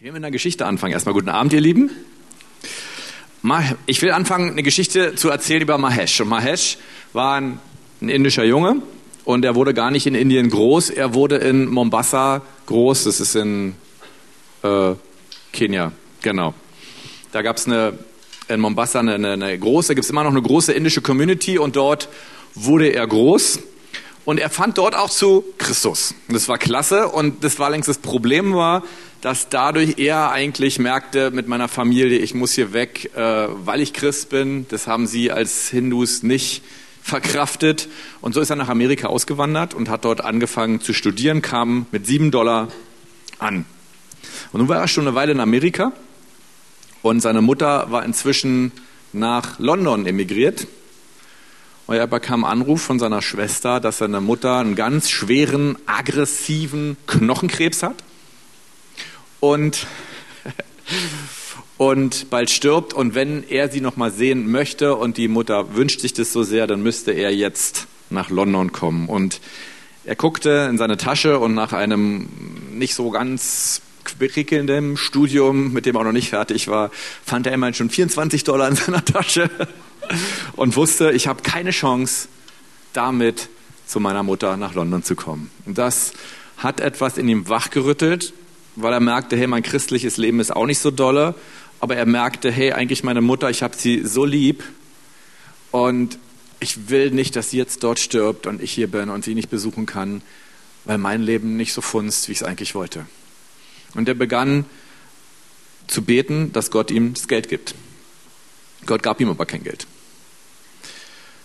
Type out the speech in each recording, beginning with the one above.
Ich will mit einer Geschichte anfangen. Erstmal guten Abend, ihr Lieben. Ich will anfangen, eine Geschichte zu erzählen über Mahesh. Und Mahesh war ein, ein indischer Junge und er wurde gar nicht in Indien groß. Er wurde in Mombasa groß. Das ist in äh, Kenia, genau. Da gab es in Mombasa eine, eine große, gibt es immer noch eine große indische Community und dort wurde er groß. Und er fand dort auch zu Christus. Das war klasse und das war längst das Problem war, dass dadurch er eigentlich merkte mit meiner Familie, ich muss hier weg, äh, weil ich Christ bin. Das haben sie als Hindus nicht verkraftet. Und so ist er nach Amerika ausgewandert und hat dort angefangen zu studieren, kam mit sieben Dollar an. Und nun war er schon eine Weile in Amerika und seine Mutter war inzwischen nach London emigriert. Und er bekam Anruf von seiner Schwester, dass seine Mutter einen ganz schweren, aggressiven Knochenkrebs hat und, und bald stirbt. Und wenn er sie noch mal sehen möchte und die Mutter wünscht sich das so sehr, dann müsste er jetzt nach London kommen. Und er guckte in seine Tasche und nach einem nicht so ganz prickelndem Studium, mit dem er auch noch nicht fertig war, fand er immerhin schon 24 Dollar in seiner Tasche und wusste, ich habe keine Chance, damit zu meiner Mutter nach London zu kommen. Und das hat etwas in ihm wachgerüttelt weil er merkte, hey, mein christliches Leben ist auch nicht so dolle, aber er merkte, hey, eigentlich meine Mutter, ich habe sie so lieb und ich will nicht, dass sie jetzt dort stirbt und ich hier bin und sie nicht besuchen kann, weil mein Leben nicht so funzt, wie ich es eigentlich wollte. Und er begann zu beten, dass Gott ihm das Geld gibt. Gott gab ihm aber kein Geld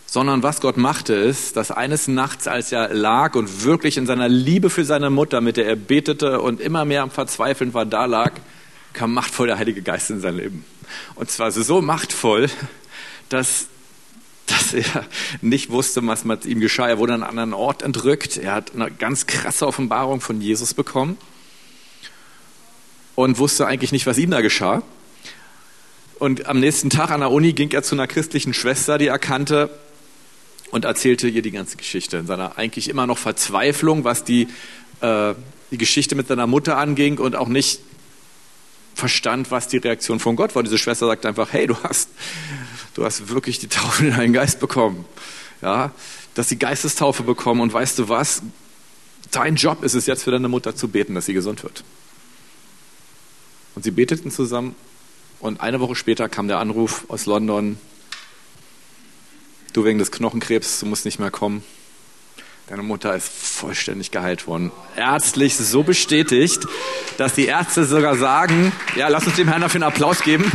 sondern was Gott machte ist, dass eines Nachts, als er lag und wirklich in seiner Liebe für seine Mutter, mit der er betete und immer mehr am Verzweifeln war, da lag, kam machtvoll der Heilige Geist in sein Leben. Und zwar so machtvoll, dass, dass er nicht wusste, was mit ihm geschah. Er wurde an einen anderen Ort entrückt. Er hat eine ganz krasse Offenbarung von Jesus bekommen und wusste eigentlich nicht, was ihm da geschah. Und am nächsten Tag an der Uni ging er zu einer christlichen Schwester, die erkannte, und erzählte ihr die ganze Geschichte in seiner eigentlich immer noch Verzweiflung, was die, äh, die Geschichte mit seiner Mutter anging und auch nicht verstand, was die Reaktion von Gott war. Diese Schwester sagte einfach, hey, du hast, du hast wirklich die Taufe in deinen Geist bekommen. Ja, dass sie Geistestaufe bekommen und weißt du was? Dein Job ist es jetzt für deine Mutter zu beten, dass sie gesund wird. Und sie beteten zusammen und eine Woche später kam der Anruf aus London, du wegen des Knochenkrebs, du musst nicht mehr kommen. Deine Mutter ist vollständig geheilt worden. Ärztlich so bestätigt, dass die Ärzte sogar sagen, ja, lass uns dem Herrn dafür einen Applaus geben.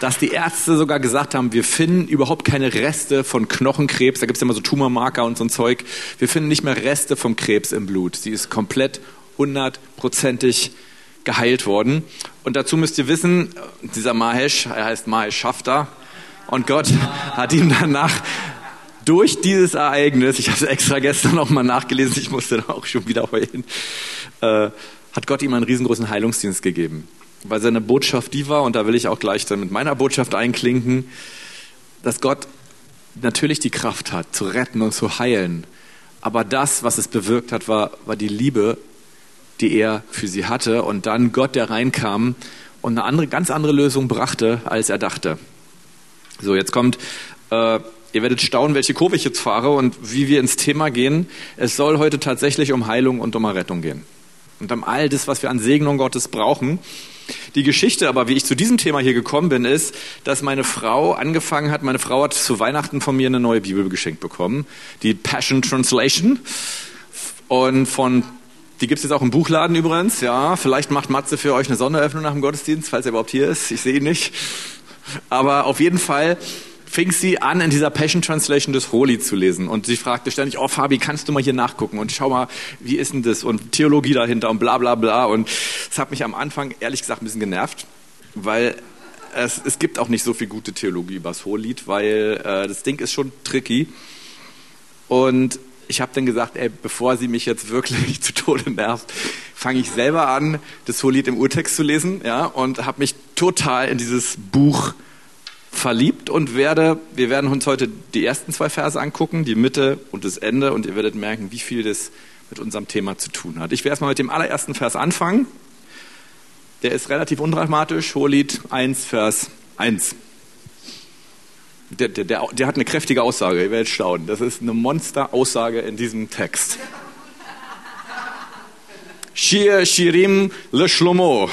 dass die Ärzte sogar gesagt haben, wir finden überhaupt keine Reste von Knochenkrebs. Da gibt es ja immer so Tumormarker und so ein Zeug. Wir finden nicht mehr Reste vom Krebs im Blut. Sie ist komplett hundertprozentig geheilt worden. Und dazu müsst ihr wissen, dieser Mahesh, er heißt Mahesh Shafter, und Gott hat ihm danach durch dieses Ereignis, ich habe es extra gestern noch mal nachgelesen, ich musste da auch schon wieder heulen, äh, hat Gott ihm einen riesengroßen Heilungsdienst gegeben. Weil seine Botschaft die war, und da will ich auch gleich dann mit meiner Botschaft einklinken, dass Gott natürlich die Kraft hat, zu retten und zu heilen. Aber das, was es bewirkt hat, war, war die Liebe die er für sie hatte und dann Gott, der reinkam und eine andere, ganz andere Lösung brachte, als er dachte. So, jetzt kommt, äh, ihr werdet staunen, welche Kurve ich jetzt fahre und wie wir ins Thema gehen. Es soll heute tatsächlich um Heilung und um Errettung gehen. Und um all das, was wir an Segnung Gottes brauchen. Die Geschichte aber, wie ich zu diesem Thema hier gekommen bin, ist, dass meine Frau angefangen hat, meine Frau hat zu Weihnachten von mir eine neue Bibel geschenkt bekommen, die Passion Translation. Und von die gibt es jetzt auch im Buchladen übrigens. Ja, vielleicht macht Matze für euch eine Sonderöffnung nach dem Gottesdienst, falls er überhaupt hier ist. Ich sehe ihn nicht. Aber auf jeden Fall fing sie an, in dieser Passion Translation des Holy zu lesen. Und sie fragte ständig, oh Fabi, kannst du mal hier nachgucken? Und schau mal, wie ist denn das? Und Theologie dahinter und bla bla bla. Und es hat mich am Anfang ehrlich gesagt ein bisschen genervt, weil es, es gibt auch nicht so viel gute Theologie über das Hohelied, weil äh, das Ding ist schon tricky. Und ich habe dann gesagt, ey, bevor sie mich jetzt wirklich zu Tode nervt, fange ich selber an, das Hohelied im Urtext zu lesen, ja, und habe mich total in dieses Buch verliebt und werde, wir werden uns heute die ersten zwei Verse angucken, die Mitte und das Ende, und ihr werdet merken, wie viel das mit unserem Thema zu tun hat. Ich werde erstmal mit dem allerersten Vers anfangen. Der ist relativ undramatisch. Hohelied 1, Vers 1. Der, der, der, der, hat eine kräftige Aussage, ihr werdet staunen. Das ist eine Monsteraussage in diesem Text. Shir Shirim Le Shlomo.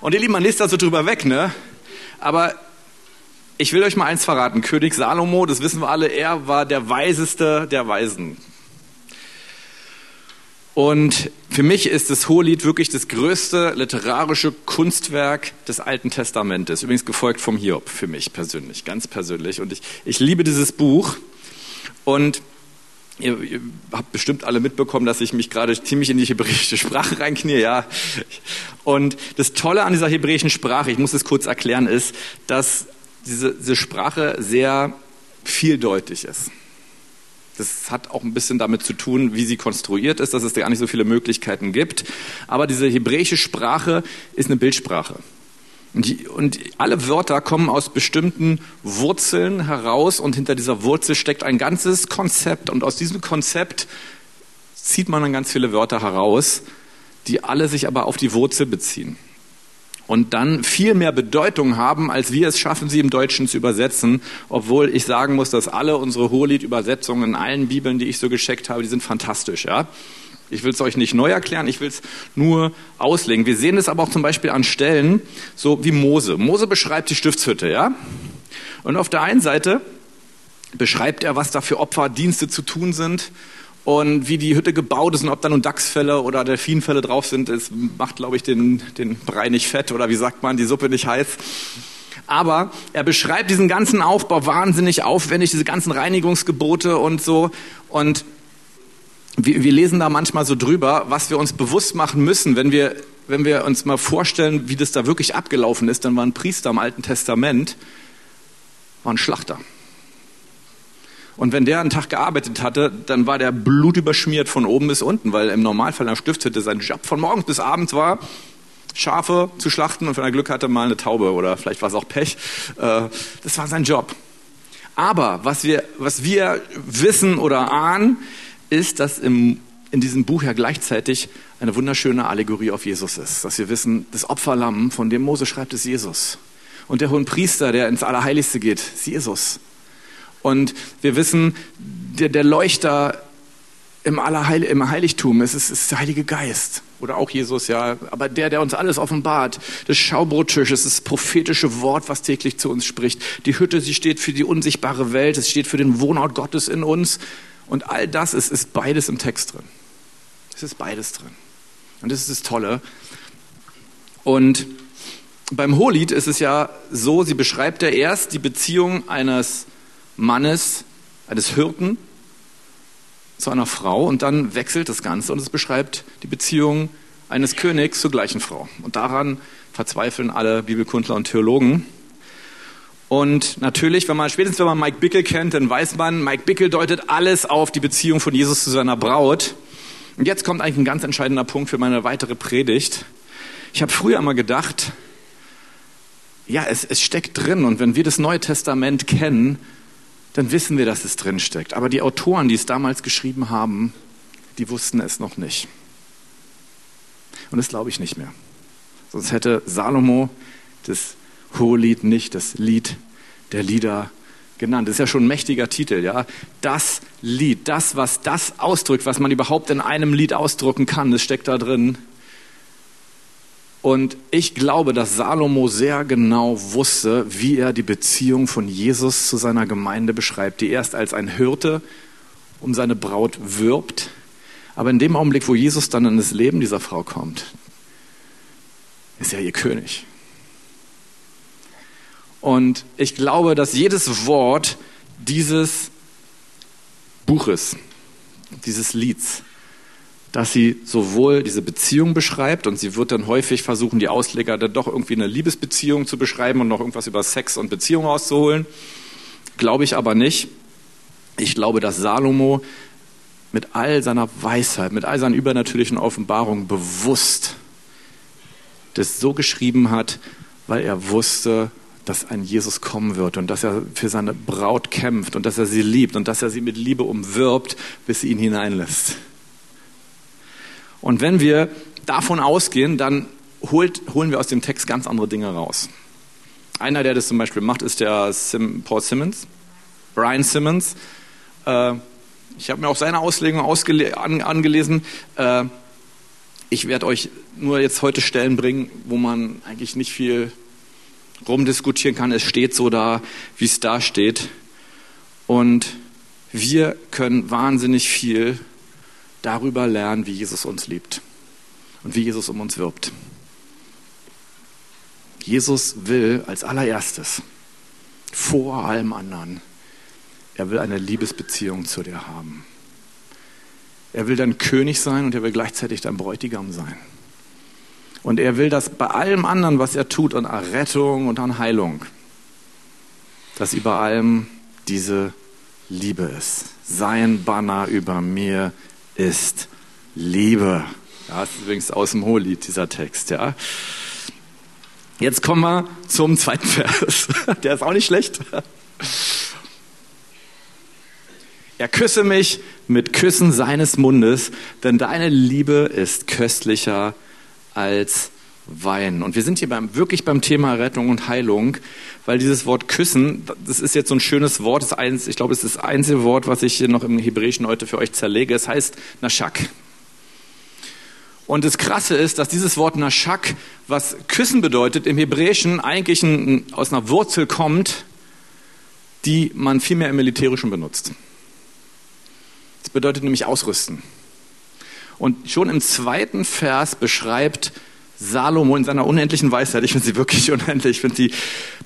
Und ihr Lieben, man liest da so drüber weg, ne? Aber ich will euch mal eins verraten. König Salomo, das wissen wir alle, er war der Weiseste der Weisen. Und für mich ist das Hohelied wirklich das größte literarische Kunstwerk des Alten Testamentes. Übrigens gefolgt vom Hiob, für mich persönlich, ganz persönlich. Und ich, ich liebe dieses Buch. Und ihr, ihr habt bestimmt alle mitbekommen, dass ich mich gerade ziemlich in die hebräische Sprache reinknie, ja. Und das Tolle an dieser hebräischen Sprache, ich muss es kurz erklären, ist, dass diese, diese Sprache sehr vieldeutig ist. Das hat auch ein bisschen damit zu tun, wie sie konstruiert ist, dass es da gar nicht so viele Möglichkeiten gibt. Aber diese hebräische Sprache ist eine Bildsprache. Und, die, und, alle Wörter kommen aus bestimmten Wurzeln heraus und hinter dieser Wurzel steckt ein ganzes Konzept. Und aus diesem Konzept zieht man dann ganz viele Wörter heraus, die alle sich aber auf die Wurzel beziehen und dann viel mehr Bedeutung haben, als wir es schaffen, sie im Deutschen zu übersetzen. Obwohl ich sagen muss, dass alle unsere Hohelied-Übersetzungen in allen Bibeln, die ich so gescheckt habe, die sind fantastisch. Ja? Ich will es euch nicht neu erklären, ich will es nur auslegen. Wir sehen es aber auch zum Beispiel an Stellen, so wie Mose. Mose beschreibt die Stiftshütte, ja? Und auf der einen Seite beschreibt er, was da für Opferdienste zu tun sind und wie die Hütte gebaut ist und ob da nun Dachsfälle oder Delfinfälle drauf sind, das macht, glaube ich, den, den Brei nicht fett oder wie sagt man, die Suppe nicht heiß. Aber er beschreibt diesen ganzen Aufbau wahnsinnig aufwendig, diese ganzen Reinigungsgebote und so. Und wir, wir lesen da manchmal so drüber, was wir uns bewusst machen müssen, wenn wir, wenn wir uns mal vorstellen, wie das da wirklich abgelaufen ist. Dann war ein Priester im Alten Testament, war ein Schlachter. Und wenn der einen Tag gearbeitet hatte, dann war der blutüberschmiert von oben bis unten, weil im Normalfall einer Stiftshütte sein Job von morgens bis abends war, Schafe zu schlachten und wenn er Glück hatte, mal eine Taube oder vielleicht war es auch Pech. Äh, das war sein Job. Aber was wir, was wir wissen oder ahnen, ist, dass im, in diesem Buch ja gleichzeitig eine wunderschöne Allegorie auf Jesus ist. Dass wir wissen, das Opferlamm, von dem Mose schreibt, ist Jesus. Und der hohen Priester, der ins Allerheiligste geht, ist Jesus. Und wir wissen, der, der Leuchter im, Allerheil, im Heiligtum ist, ist, ist der Heilige Geist. Oder auch Jesus, ja. Aber der, der uns alles offenbart. Das Schaubrottisch, ist das prophetische Wort, was täglich zu uns spricht. Die Hütte, sie steht für die unsichtbare Welt. Es steht für den Wohnort Gottes in uns. Und all das ist, ist beides im Text drin. Es ist beides drin. Und das ist das Tolle. Und beim Hohelied ist es ja so, sie beschreibt ja erst die Beziehung eines Mannes, eines Hirten zu einer Frau und dann wechselt das Ganze und es beschreibt die Beziehung eines Königs zur gleichen Frau. Und daran verzweifeln alle Bibelkundler und Theologen. Und natürlich, wenn man, spätestens wenn man Mike Bickel kennt, dann weiß man, Mike Bickel deutet alles auf die Beziehung von Jesus zu seiner Braut. Und jetzt kommt eigentlich ein ganz entscheidender Punkt für meine weitere Predigt. Ich habe früher immer gedacht, ja, es, es steckt drin und wenn wir das Neue Testament kennen, dann wissen wir, dass es drin steckt. Aber die Autoren, die es damals geschrieben haben, die wussten es noch nicht. Und das glaube ich nicht mehr. Sonst hätte Salomo das Hohelied nicht das Lied der Lieder genannt. Das ist ja schon ein mächtiger Titel, ja. Das Lied, das, was das ausdrückt, was man überhaupt in einem Lied ausdrücken kann, das steckt da drin. Und ich glaube, dass Salomo sehr genau wusste, wie er die Beziehung von Jesus zu seiner Gemeinde beschreibt, die erst als ein Hirte um seine Braut wirbt. Aber in dem Augenblick, wo Jesus dann in das Leben dieser Frau kommt, ist er ihr König. Und ich glaube, dass jedes Wort dieses Buches, dieses Lieds, dass sie sowohl diese Beziehung beschreibt und sie wird dann häufig versuchen, die Ausleger dann doch irgendwie eine Liebesbeziehung zu beschreiben und noch irgendwas über Sex und Beziehung rauszuholen. Glaube ich aber nicht. Ich glaube, dass Salomo mit all seiner Weisheit, mit all seinen übernatürlichen Offenbarungen bewusst das so geschrieben hat, weil er wusste, dass ein Jesus kommen wird und dass er für seine Braut kämpft und dass er sie liebt und dass er sie mit Liebe umwirbt, bis sie ihn hineinlässt. Und wenn wir davon ausgehen, dann holt, holen wir aus dem Text ganz andere Dinge raus. Einer, der das zum Beispiel macht, ist der Sim, Paul Simmons, Brian Simmons. Äh, ich habe mir auch seine Auslegung an, angelesen. Äh, ich werde euch nur jetzt heute Stellen bringen, wo man eigentlich nicht viel rumdiskutieren kann. Es steht so da, wie es da steht. Und wir können wahnsinnig viel darüber lernen, wie Jesus uns liebt und wie Jesus um uns wirbt. Jesus will als allererstes, vor allem anderen, er will eine Liebesbeziehung zu dir haben. Er will dein König sein und er will gleichzeitig dein Bräutigam sein. Und er will, dass bei allem anderen, was er tut, an Errettung und an Heilung, dass über allem diese Liebe ist. Sein Banner über mir ist Liebe. Ja, das ist übrigens aus dem Hohelied, dieser Text, ja. Jetzt kommen wir zum zweiten Vers. Der ist auch nicht schlecht. Er küsse mich mit Küssen seines Mundes, denn deine Liebe ist köstlicher als Wein. Und wir sind hier beim, wirklich beim Thema Rettung und Heilung, weil dieses Wort küssen, das ist jetzt so ein schönes Wort, das eins, ich glaube, es ist das einzige Wort, was ich hier noch im Hebräischen heute für euch zerlege. Es heißt Nashak. Und das Krasse ist, dass dieses Wort Nashak, was küssen bedeutet, im Hebräischen eigentlich ein, aus einer Wurzel kommt, die man viel mehr im Militärischen benutzt. Das bedeutet nämlich ausrüsten. Und schon im zweiten Vers beschreibt Salomo in seiner unendlichen Weisheit, ich finde sie wirklich unendlich, ich finde sie,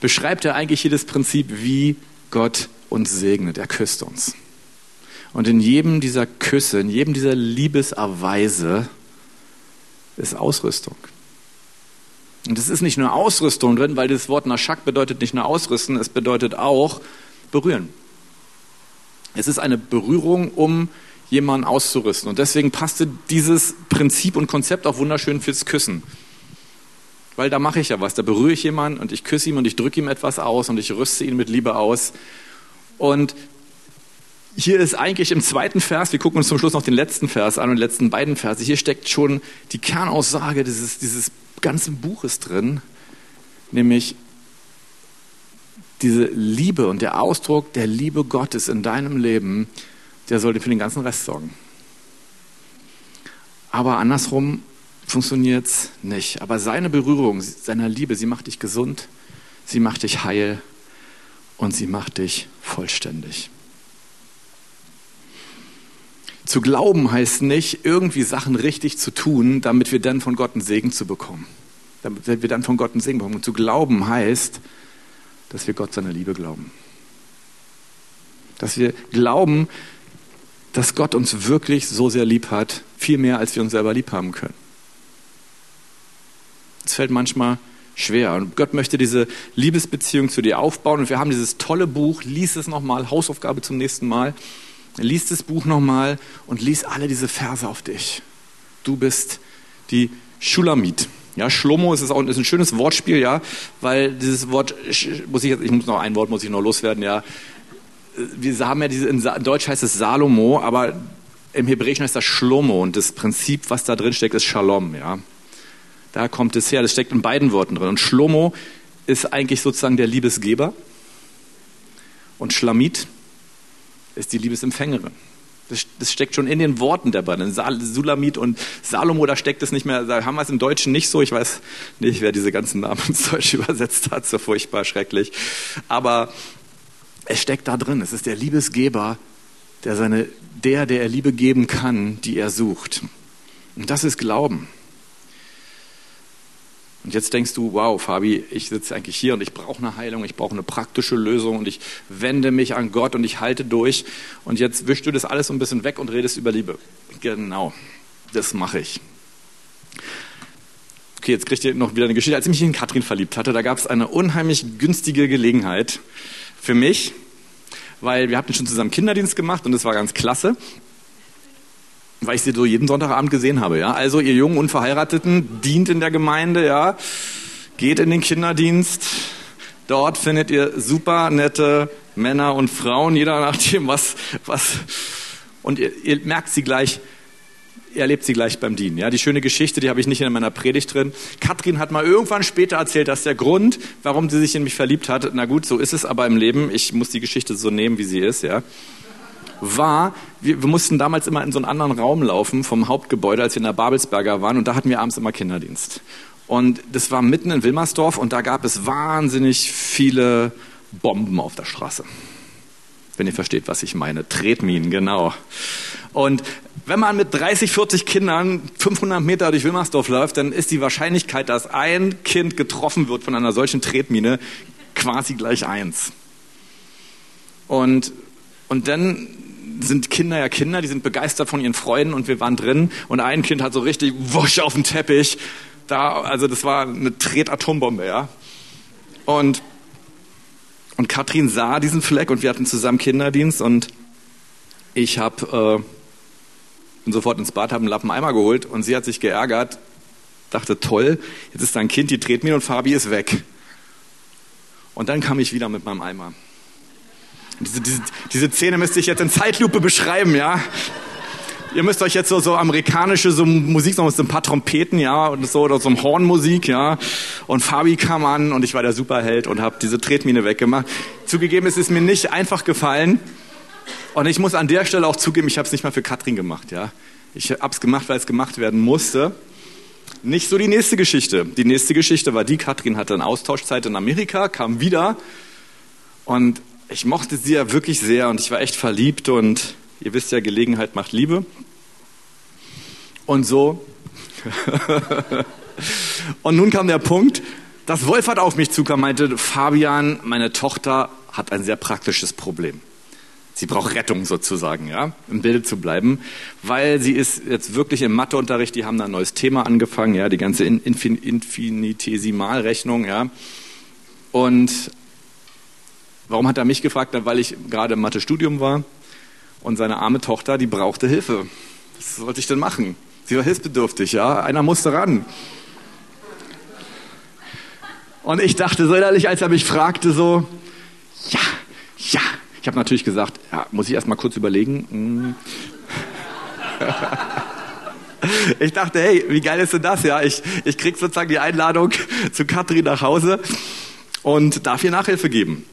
beschreibt er eigentlich jedes Prinzip, wie Gott uns segnet. Er küsst uns. Und in jedem dieser Küsse, in jedem dieser Liebeserweise ist Ausrüstung. Und es ist nicht nur Ausrüstung drin, weil das Wort Nashak bedeutet nicht nur ausrüsten, es bedeutet auch berühren. Es ist eine Berührung, um jemanden auszurüsten. Und deswegen passte dieses Prinzip und Konzept auch wunderschön fürs Küssen. Weil da mache ich ja was. Da berühre ich jemanden und ich küsse ihm und ich drücke ihm etwas aus und ich rüste ihn mit Liebe aus. Und hier ist eigentlich im zweiten Vers, wir gucken uns zum Schluss noch den letzten Vers an und die letzten beiden Verse, hier steckt schon die Kernaussage dieses, dieses ganzen Buches drin, nämlich diese Liebe und der Ausdruck der Liebe Gottes in deinem Leben, der sollte für den ganzen Rest sorgen. Aber andersrum funktioniert es nicht. Aber seine Berührung, seiner Liebe, sie macht dich gesund, sie macht dich heil und sie macht dich vollständig. Zu glauben heißt nicht, irgendwie Sachen richtig zu tun, damit wir dann von Gott einen Segen zu bekommen. Damit wir dann von Gott einen Segen bekommen. Und zu glauben heißt, dass wir Gott seine Liebe glauben. Dass wir glauben, dass Gott uns wirklich so sehr lieb hat, viel mehr als wir uns selber lieb haben können. Es fällt manchmal schwer. Und Gott möchte diese Liebesbeziehung zu dir aufbauen. Und wir haben dieses tolle Buch, lies es nochmal, Hausaufgabe zum nächsten Mal. Lies das Buch nochmal und lies alle diese Verse auf dich. Du bist die Schulamit. Ja, Schlomo ist, auch, ist ein schönes Wortspiel, ja, weil dieses Wort, muss ich jetzt, ich muss noch ein Wort muss ich noch loswerden, ja. Wir haben ja diese, in Deutsch heißt es Salomo, aber im Hebräischen heißt das Shlomo und das Prinzip, was da drin steckt, ist Shalom, ja. Da kommt es her, das steckt in beiden Worten drin. Und Shlomo ist eigentlich sozusagen der Liebesgeber und Schlamit ist die Liebesempfängerin. Das, das, steckt schon in den Worten der beiden. Sulamit und Salomo, da steckt es nicht mehr, da haben wir es im Deutschen nicht so. Ich weiß nicht, wer diese ganzen Namen ins Deutsche übersetzt hat, so furchtbar schrecklich. Aber es steckt da drin. Es ist der Liebesgeber, der seine, der, der er Liebe geben kann, die er sucht. Und das ist Glauben. Und jetzt denkst du, wow, Fabi, ich sitze eigentlich hier und ich brauche eine Heilung, ich brauche eine praktische Lösung und ich wende mich an Gott und ich halte durch. Und jetzt wischst du das alles so ein bisschen weg und redest über Liebe. Genau, das mache ich. Okay, jetzt kriegt ihr noch wieder eine Geschichte. Als ich mich in Katrin verliebt hatte, da gab es eine unheimlich günstige Gelegenheit für mich, weil wir hatten schon zusammen Kinderdienst gemacht und das war ganz klasse weil ich sie so jeden Sonntagabend gesehen habe. Ja? Also ihr jungen Unverheirateten dient in der Gemeinde, ja, geht in den Kinderdienst. Dort findet ihr super nette Männer und Frauen, jeder nach dem, was, was. Und ihr, ihr merkt sie gleich, erlebt sie gleich beim Dienen. Ja, die schöne Geschichte, die habe ich nicht in meiner Predigt drin. Katrin hat mal irgendwann später erzählt, dass der Grund, warum sie sich in mich verliebt hat, na gut, so ist es aber im Leben. Ich muss die Geschichte so nehmen, wie sie ist, ja. War, wir, wir mussten damals immer in so einen anderen Raum laufen vom Hauptgebäude, als wir in der Babelsberger waren, und da hatten wir abends immer Kinderdienst. Und das war mitten in Wilmersdorf und da gab es wahnsinnig viele Bomben auf der Straße. Wenn ihr versteht, was ich meine. Tretminen, genau. Und wenn man mit 30, 40 Kindern 500 Meter durch Wilmersdorf läuft, dann ist die Wahrscheinlichkeit, dass ein Kind getroffen wird von einer solchen Tretmine, quasi gleich eins. Und, und dann sind Kinder ja Kinder, die sind begeistert von ihren Freunden und wir waren drin und ein Kind hat so richtig wusch auf den Teppich. Da, also das war eine Tretatombombe, ja. Und, und Katrin sah diesen Fleck und wir hatten zusammen Kinderdienst und ich habe äh, bin sofort ins Bad, habe einen Lappen Eimer geholt und sie hat sich geärgert, dachte, toll, jetzt ist da ein Kind, die Tretmine und Fabi ist weg. Und dann kam ich wieder mit meinem Eimer. Diese, diese, diese Szene müsste ich jetzt in Zeitlupe beschreiben, ja. Ihr müsst euch jetzt so, so amerikanische so Musik, so ein paar Trompeten, ja, und so, oder so ein Hornmusik, ja. Und Fabi kam an und ich war der Superheld und habe diese Tretmine weggemacht. Zugegeben, es ist mir nicht einfach gefallen. Und ich muss an der Stelle auch zugeben, ich habe es nicht mal für Katrin gemacht. Ja? Ich habe es gemacht, weil es gemacht werden musste. Nicht so die nächste Geschichte. Die nächste Geschichte war die, Katrin hatte eine Austauschzeit in Amerika, kam wieder und ich mochte sie ja wirklich sehr und ich war echt verliebt und ihr wisst ja, Gelegenheit macht Liebe. Und so. und nun kam der Punkt, dass Wolfert auf mich zukam, meinte, Fabian, meine Tochter hat ein sehr praktisches Problem. Sie braucht Rettung sozusagen, ja, im Bilde zu bleiben, weil sie ist jetzt wirklich im Matheunterricht, die haben da ein neues Thema angefangen, ja, die ganze Infin Infinitesimalrechnung, ja. Und warum hat er mich gefragt? Weil ich gerade im Mathestudium war und seine arme Tochter, die brauchte Hilfe. Was sollte ich denn machen? Sie war hilfsbedürftig, ja. Einer musste ran. Und ich dachte so innerlich, als er mich fragte, so, ja, ja, ich habe natürlich gesagt, ja, muss ich erst mal kurz überlegen. Hm. Ich dachte, hey, wie geil ist denn das? Ja, ich, ich krieg sozusagen die Einladung zu Katrin nach Hause und darf ihr Nachhilfe geben.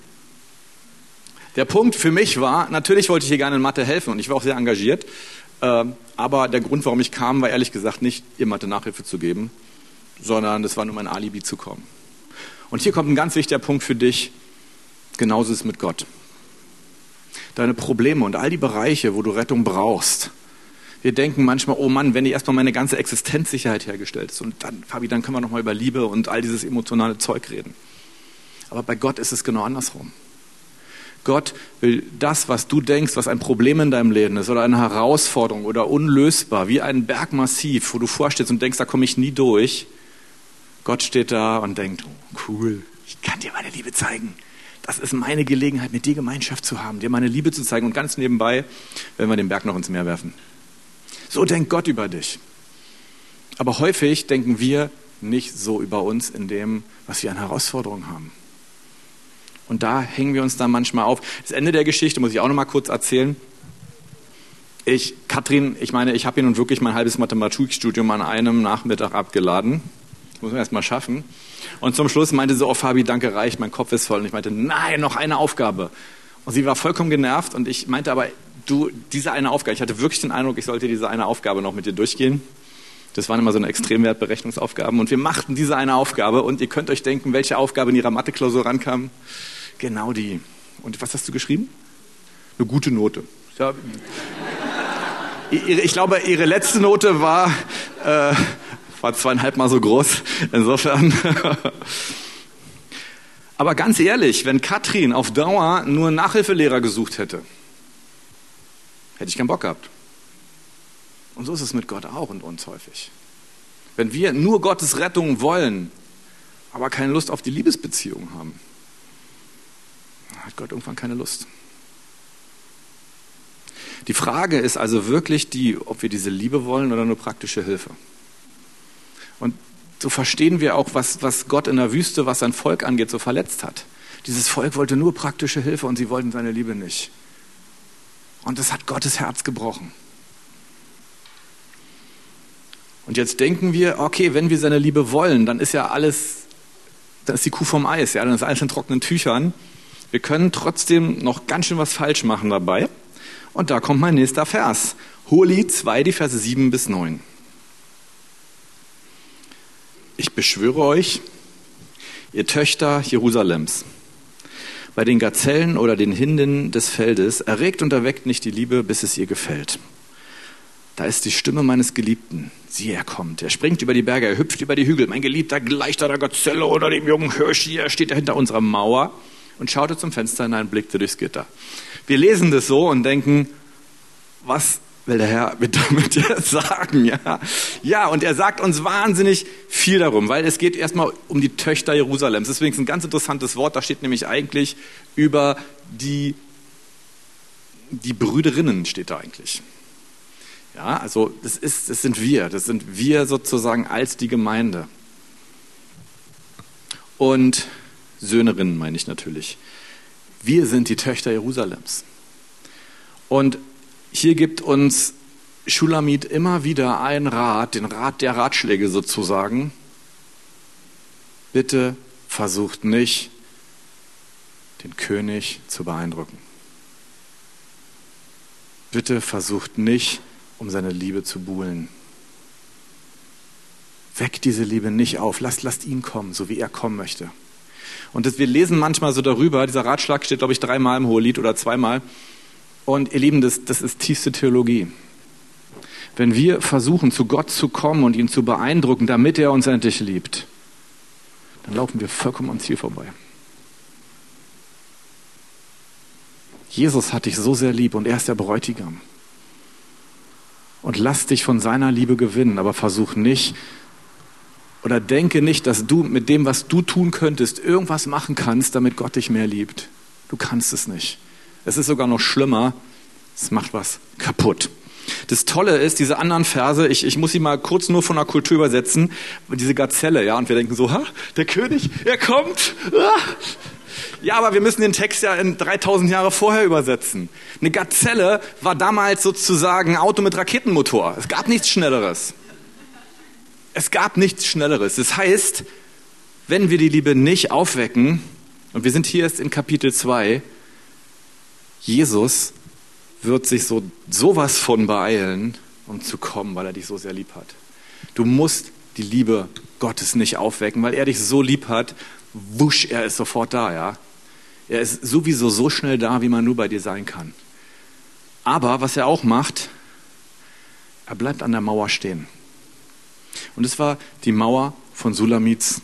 Der Punkt für mich war, natürlich wollte ich ihr gerne in Mathe helfen und ich war auch sehr engagiert, äh, aber der Grund, warum ich kam, war ehrlich gesagt nicht, ihr Mathe Nachhilfe zu geben, sondern das war nur mein Alibi zu kommen. Und hier kommt ein ganz wichtiger Punkt für dich, genauso ist es mit Gott deine Probleme und all die Bereiche, wo du Rettung brauchst. Wir denken manchmal, oh Mann, wenn die erstmal meine ganze Existenzsicherheit hergestellt ist und dann, Fabi, dann können wir nochmal über Liebe und all dieses emotionale Zeug reden. Aber bei Gott ist es genau andersrum. Gott will das, was du denkst, was ein Problem in deinem Leben ist oder eine Herausforderung oder unlösbar, wie ein Bergmassiv, wo du vorstehst und denkst, da komme ich nie durch. Gott steht da und denkt, oh, cool, ich kann dir meine Liebe zeigen das ist meine Gelegenheit, mit dir Gemeinschaft zu haben, dir meine Liebe zu zeigen. Und ganz nebenbei werden wir den Berg noch ins Meer werfen. So denkt Gott über dich. Aber häufig denken wir nicht so über uns in dem, was wir an Herausforderungen haben. Und da hängen wir uns dann manchmal auf. Das Ende der Geschichte muss ich auch noch mal kurz erzählen. Ich, Katrin, ich meine, ich habe hier nun wirklich mein halbes Mathematikstudium an einem Nachmittag abgeladen. Das muss man erst mal schaffen. Und zum Schluss meinte sie, oh Fabi, danke, reicht, mein Kopf ist voll. Und ich meinte, nein, noch eine Aufgabe. Und sie war vollkommen genervt und ich meinte aber, du, diese eine Aufgabe, ich hatte wirklich den Eindruck, ich sollte diese eine Aufgabe noch mit dir durchgehen. Das waren immer so eine Extremwertberechnungsaufgaben. Und wir machten diese eine Aufgabe und ihr könnt euch denken, welche Aufgabe in ihrer Mathe-Klausur rankam. Genau die. Und was hast du geschrieben? Eine gute Note. Ja. Ich glaube, ihre letzte Note war äh, war zweieinhalb Mal so groß. Insofern. Aber ganz ehrlich, wenn Katrin auf Dauer nur Nachhilfelehrer gesucht hätte, hätte ich keinen Bock gehabt. Und so ist es mit Gott auch und uns häufig. Wenn wir nur Gottes Rettung wollen, aber keine Lust auf die Liebesbeziehung haben, hat Gott irgendwann keine Lust. Die Frage ist also wirklich die, ob wir diese Liebe wollen oder nur praktische Hilfe. Und so verstehen wir auch, was, was Gott in der Wüste, was sein Volk angeht, so verletzt hat. Dieses Volk wollte nur praktische Hilfe und sie wollten seine Liebe nicht. Und das hat Gottes Herz gebrochen. Und jetzt denken wir, okay, wenn wir seine Liebe wollen, dann ist ja alles, dann ist die Kuh vom Eis, ja, dann ist alles in trockenen Tüchern. Wir können trotzdem noch ganz schön was falsch machen dabei. Und da kommt mein nächster Vers. Hohelied 2, die Verse 7 bis 9. Ich beschwöre euch, ihr Töchter Jerusalems, bei den Gazellen oder den Hinden des Feldes, erregt und erweckt nicht die Liebe, bis es ihr gefällt. Da ist die Stimme meines Geliebten. Siehe, er kommt. Er springt über die Berge, er hüpft über die Hügel. Mein Geliebter gleicht einer Gazelle oder dem jungen Hirschi. Er steht hinter unserer Mauer und schaute zum Fenster hinein, blickte durchs Gitter. Wir lesen das so und denken, was will der Herr damit jetzt sagen? Ja? ja, und er sagt uns wahnsinnig viel darum, weil es geht erstmal um die Töchter Jerusalems. Deswegen ist ein ganz interessantes Wort, da steht nämlich eigentlich über die, die Brüderinnen steht da eigentlich. Ja, also das, ist, das sind wir, das sind wir sozusagen als die Gemeinde. Und Söhnerinnen meine ich natürlich. Wir sind die Töchter Jerusalems. Und hier gibt uns Schulamit immer wieder einen Rat, den Rat der Ratschläge sozusagen. Bitte versucht nicht, den König zu beeindrucken. Bitte versucht nicht, um seine Liebe zu buhlen. Weckt diese Liebe nicht auf. Lasst, lasst ihn kommen, so wie er kommen möchte. Und das, wir lesen manchmal so darüber, dieser Ratschlag steht, glaube ich, dreimal im Hohelied oder zweimal. Und ihr Lieben, das, das ist tiefste Theologie. Wenn wir versuchen, zu Gott zu kommen und ihn zu beeindrucken, damit er uns endlich liebt, dann laufen wir vollkommen am Ziel vorbei. Jesus hat dich so sehr lieb und er ist der Bräutigam und lass dich von seiner Liebe gewinnen, aber versuch nicht oder denke nicht, dass du mit dem, was du tun könntest, irgendwas machen kannst, damit Gott dich mehr liebt. Du kannst es nicht. Es ist sogar noch schlimmer, es macht was kaputt. Das Tolle ist, diese anderen Verse, ich, ich muss sie mal kurz nur von der Kultur übersetzen, diese Gazelle, ja, und wir denken so, ha, der König, er kommt, ah, ja, aber wir müssen den Text ja in 3000 Jahre vorher übersetzen. Eine Gazelle war damals sozusagen ein Auto mit Raketenmotor. Es gab nichts Schnelleres. Es gab nichts Schnelleres. Das heißt, wenn wir die Liebe nicht aufwecken, und wir sind hier erst in Kapitel 2, Jesus wird sich so sowas von beeilen, um zu kommen, weil er dich so sehr lieb hat. Du musst die Liebe Gottes nicht aufwecken, weil er dich so lieb hat, wusch, er ist sofort da, ja. Er ist sowieso so schnell da, wie man nur bei dir sein kann. Aber was er auch macht, er bleibt an der Mauer stehen. Und es war die Mauer von Sulamits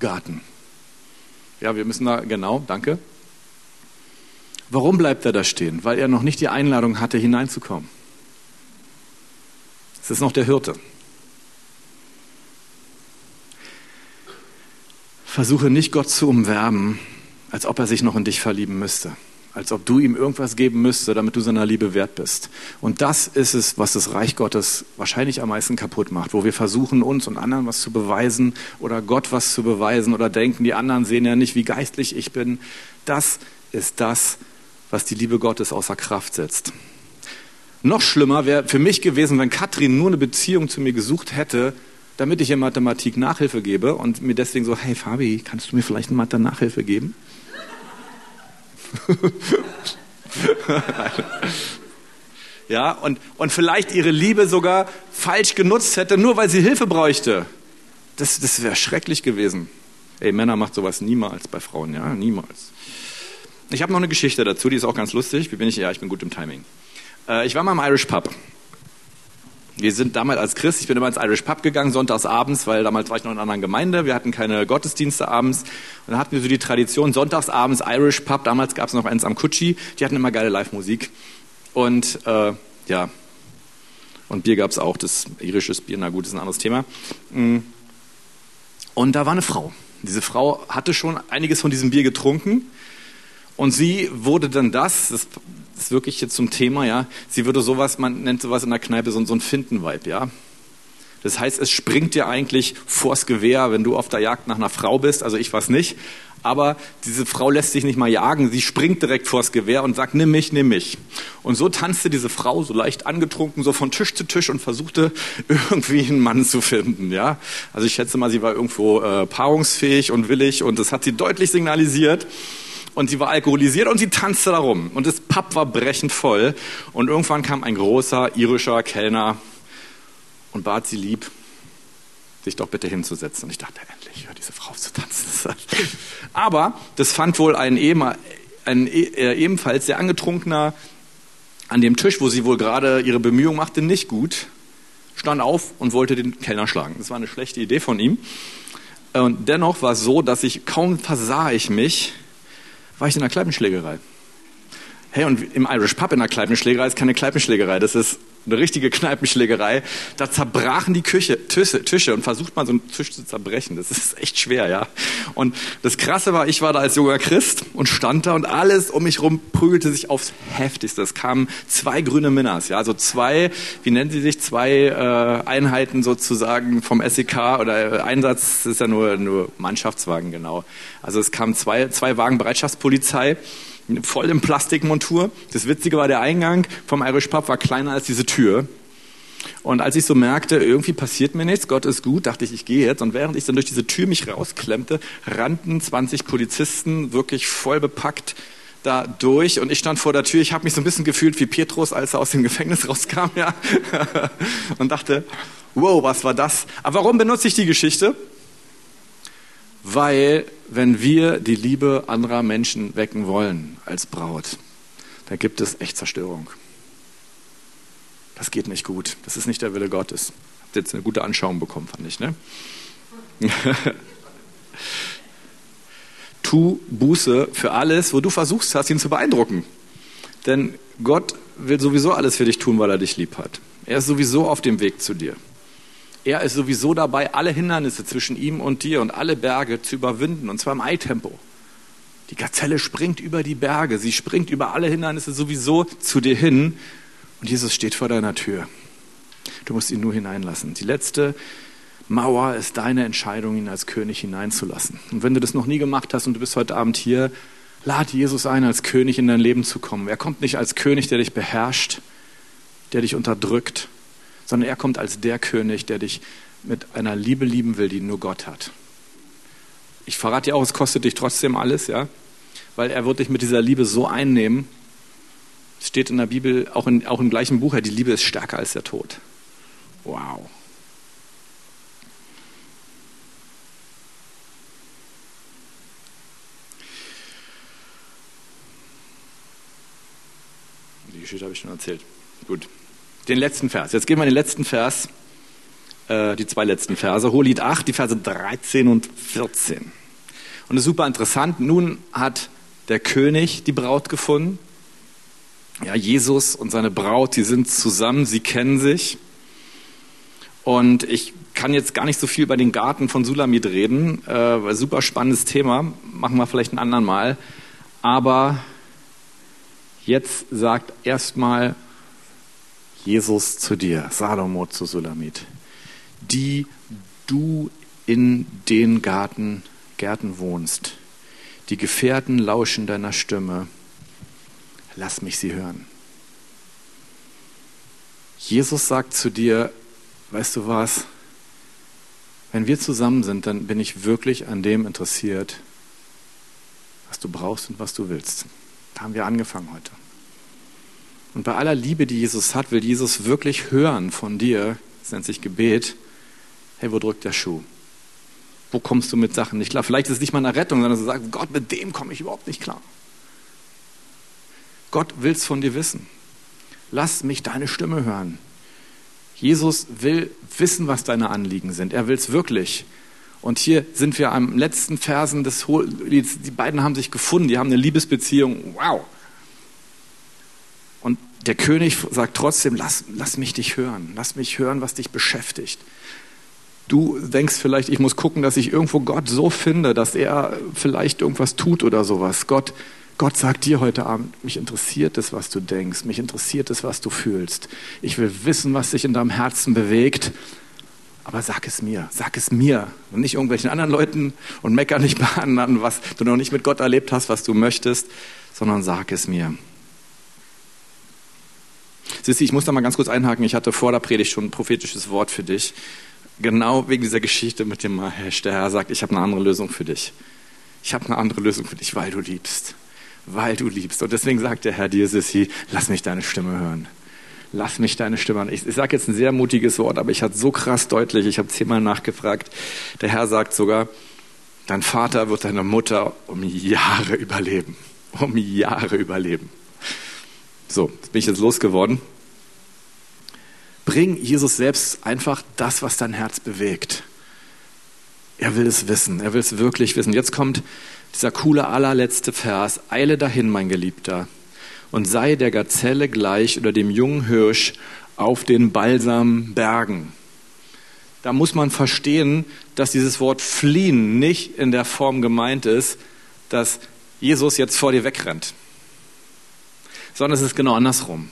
Garten. Ja, wir müssen da, genau, danke. Warum bleibt er da stehen? Weil er noch nicht die Einladung hatte, hineinzukommen. Es ist noch der Hirte. Versuche nicht Gott zu umwerben, als ob er sich noch in dich verlieben müsste, als ob du ihm irgendwas geben müsste, damit du seiner Liebe wert bist. Und das ist es, was das Reich Gottes wahrscheinlich am meisten kaputt macht, wo wir versuchen, uns und anderen was zu beweisen oder Gott was zu beweisen oder denken, die anderen sehen ja nicht, wie geistlich ich bin. Das ist das, was die Liebe Gottes außer Kraft setzt. Noch schlimmer wäre für mich gewesen, wenn Katrin nur eine Beziehung zu mir gesucht hätte, damit ich in Mathematik Nachhilfe gebe und mir deswegen so, hey Fabi, kannst du mir vielleicht in Mathe Nachhilfe geben? ja, und, und vielleicht ihre Liebe sogar falsch genutzt hätte, nur weil sie Hilfe bräuchte. Das, das wäre schrecklich gewesen. Ey, Männer macht sowas niemals bei Frauen, ja, niemals. Ich habe noch eine Geschichte dazu, die ist auch ganz lustig. Wie bin ich? Ja, ich bin gut im Timing. Äh, ich war mal im Irish Pub wir sind damals als Christ, ich bin immer ins Irish Pub gegangen, sonntags abends, weil damals war ich noch in einer anderen Gemeinde, wir hatten keine Gottesdienste abends. Und dann hatten wir so die Tradition, sonntags abends Irish Pub, damals gab es noch eins am Kutschi, die hatten immer geile Live-Musik. Und äh, ja, und Bier gab es auch, das irisches Bier, na gut, ist ein anderes Thema. Mm. Und da war eine Frau. Diese Frau hatte schon einiges von diesem Bier getrunken und sie wurde dann das, das ist wirklich jetzt zum Thema, ja. Sie würde sowas, man nennt sowas in der Kneipe so, so ein Finden-Vibe, ja. Das heißt, es springt dir eigentlich vors Gewehr, wenn du auf der Jagd nach einer Frau bist. Also ich weiß nicht, Aber diese Frau lässt sich nicht mal jagen. Sie springt direkt vors Gewehr und sagt, nimm mich, nimm mich. Und so tanzte diese Frau so leicht angetrunken, so von Tisch zu Tisch und versuchte irgendwie einen Mann zu finden. Ja, Also ich schätze mal, sie war irgendwo äh, paarungsfähig und willig und das hat sie deutlich signalisiert und sie war alkoholisiert und sie tanzte darum. Und das Pub war brechend voll. Und irgendwann kam ein großer irischer Kellner und bat sie lieb, sich doch bitte hinzusetzen. Und ich dachte, endlich, hör diese Frau zu tanzen. Aber das fand wohl ein, ein äh, ebenfalls sehr angetrunkener an dem Tisch, wo sie wohl gerade ihre Bemühungen machte, nicht gut, stand auf und wollte den Kellner schlagen. Das war eine schlechte Idee von ihm. Und dennoch war es so, dass ich kaum versah ich mich, war ich in einer Kneipenschlägerei. Hey, und im Irish Pub in einer Kneipenschlägerei ist keine Kneipenschlägerei, das ist eine richtige Kneipenschlägerei. Da zerbrachen die Küche, Tische, Tische und versucht man so einen Tisch zu zerbrechen. Das ist echt schwer, ja. Und das Krasse war, ich war da als junger Christ und stand da und alles um mich rum prügelte sich aufs Heftigste. Es kamen zwei grüne Minners, ja, also zwei, wie nennen sie sich, zwei äh, Einheiten sozusagen vom SEK oder Einsatz, das ist ja nur, nur Mannschaftswagen, genau. Also es kamen zwei, zwei Wagen Bereitschaftspolizei voll in Plastikmontur. Das Witzige war, der Eingang vom Irish Pub war kleiner als diese Tür. Und als ich so merkte, irgendwie passiert mir nichts, Gott ist gut, dachte ich, ich gehe jetzt. Und während ich dann durch diese Tür mich rausklemmte, rannten 20 Polizisten wirklich voll bepackt da durch. Und ich stand vor der Tür. Ich habe mich so ein bisschen gefühlt wie Petrus, als er aus dem Gefängnis rauskam, ja. Und dachte, wow, was war das? Aber warum benutze ich die Geschichte? Weil wenn wir die Liebe anderer Menschen wecken wollen als Braut, da gibt es echt Zerstörung. Das geht nicht gut. Das ist nicht der Wille Gottes. Habt jetzt eine gute Anschauung bekommen, fand ich, ne? tu Buße für alles, wo du versuchst hast, ihn zu beeindrucken. Denn Gott will sowieso alles für dich tun, weil er dich lieb hat. Er ist sowieso auf dem Weg zu dir. Er ist sowieso dabei, alle Hindernisse zwischen ihm und dir und alle Berge zu überwinden, und zwar im Eitempo. Die Gazelle springt über die Berge, sie springt über alle Hindernisse sowieso zu dir hin und Jesus steht vor deiner Tür. Du musst ihn nur hineinlassen. Die letzte Mauer ist deine Entscheidung, ihn als König hineinzulassen. Und wenn du das noch nie gemacht hast und du bist heute Abend hier, lad Jesus ein, als König in dein Leben zu kommen. Er kommt nicht als König, der dich beherrscht, der dich unterdrückt, sondern er kommt als der König, der dich mit einer Liebe lieben will, die nur Gott hat. Ich verrate dir auch, es kostet dich trotzdem alles, ja, weil er wird dich mit dieser Liebe so einnehmen. Es steht in der Bibel, auch, in, auch im gleichen Buch, die Liebe ist stärker als der Tod. Wow. Die Geschichte habe ich schon erzählt. Gut den letzten Vers. Jetzt gehen wir in den letzten Vers, äh, die zwei letzten Verse. Hohelied 8, die Verse 13 und 14. Und es ist super interessant. Nun hat der König die Braut gefunden. Ja, Jesus und seine Braut, die sind zusammen, sie kennen sich. Und ich kann jetzt gar nicht so viel über den Garten von Sulamit reden, äh, super spannendes Thema, machen wir vielleicht ein anderen Mal. Aber jetzt sagt erstmal Jesus zu dir, Salomo zu Sulamit, die du in den Garten, Gärten wohnst. Die Gefährten lauschen deiner Stimme. Lass mich sie hören. Jesus sagt zu dir, weißt du was? Wenn wir zusammen sind, dann bin ich wirklich an dem interessiert, was du brauchst und was du willst. Da haben wir angefangen heute. Und bei aller Liebe, die Jesus hat, will Jesus wirklich hören von dir, das nennt sich Gebet, hey, wo drückt der Schuh? Wo kommst du mit Sachen nicht klar? Vielleicht ist es nicht mal eine Rettung, sondern du sagst, Gott, mit dem komme ich überhaupt nicht klar. Gott will es von dir wissen. Lass mich deine Stimme hören. Jesus will wissen, was deine Anliegen sind. Er will es wirklich. Und hier sind wir am letzten Versen des Hohelieds. Die beiden haben sich gefunden, die haben eine Liebesbeziehung. Wow der König sagt trotzdem, lass, lass mich dich hören, lass mich hören, was dich beschäftigt. Du denkst vielleicht, ich muss gucken, dass ich irgendwo Gott so finde, dass er vielleicht irgendwas tut oder sowas. Gott, Gott sagt dir heute Abend, mich interessiert es, was du denkst, mich interessiert es, was du fühlst. Ich will wissen, was dich in deinem Herzen bewegt. Aber sag es mir, sag es mir und nicht irgendwelchen anderen Leuten und mecker nicht bei anderen, was du noch nicht mit Gott erlebt hast, was du möchtest, sondern sag es mir. Sissi, ich muss da mal ganz kurz einhaken. Ich hatte vor der Predigt schon ein prophetisches Wort für dich. Genau wegen dieser Geschichte mit dem Mahesh. Der Herr sagt, ich habe eine andere Lösung für dich. Ich habe eine andere Lösung für dich, weil du liebst. Weil du liebst. Und deswegen sagt der Herr dir, Sissi, lass mich deine Stimme hören. Lass mich deine Stimme hören. Ich, ich sage jetzt ein sehr mutiges Wort, aber ich hatte so krass deutlich, ich habe zehnmal nachgefragt. Der Herr sagt sogar, dein Vater wird deine Mutter um Jahre überleben. Um Jahre überleben. So, jetzt bin ich jetzt losgeworden. Bring Jesus selbst einfach das, was dein Herz bewegt. Er will es wissen, er will es wirklich wissen. Jetzt kommt dieser coole allerletzte Vers. Eile dahin, mein Geliebter, und sei der Gazelle gleich oder dem jungen Hirsch auf den Balsambergen. Da muss man verstehen, dass dieses Wort fliehen nicht in der Form gemeint ist, dass Jesus jetzt vor dir wegrennt sondern es ist genau andersrum.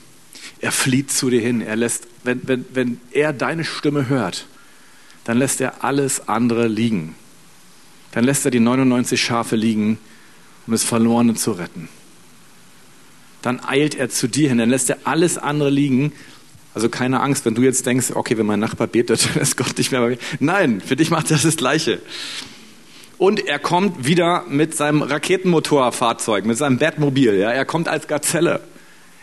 Er flieht zu dir hin. Er lässt, wenn, wenn, wenn er deine Stimme hört, dann lässt er alles andere liegen. Dann lässt er die 99 Schafe liegen, um das Verlorene zu retten. Dann eilt er zu dir hin, dann lässt er alles andere liegen. Also keine Angst, wenn du jetzt denkst, okay, wenn mein Nachbar betet, dann ist Gott nicht mehr bei mir. Nein, für dich macht er das Gleiche. Und er kommt wieder mit seinem Raketenmotorfahrzeug, mit seinem Batmobil. Ja? Er kommt als Gazelle.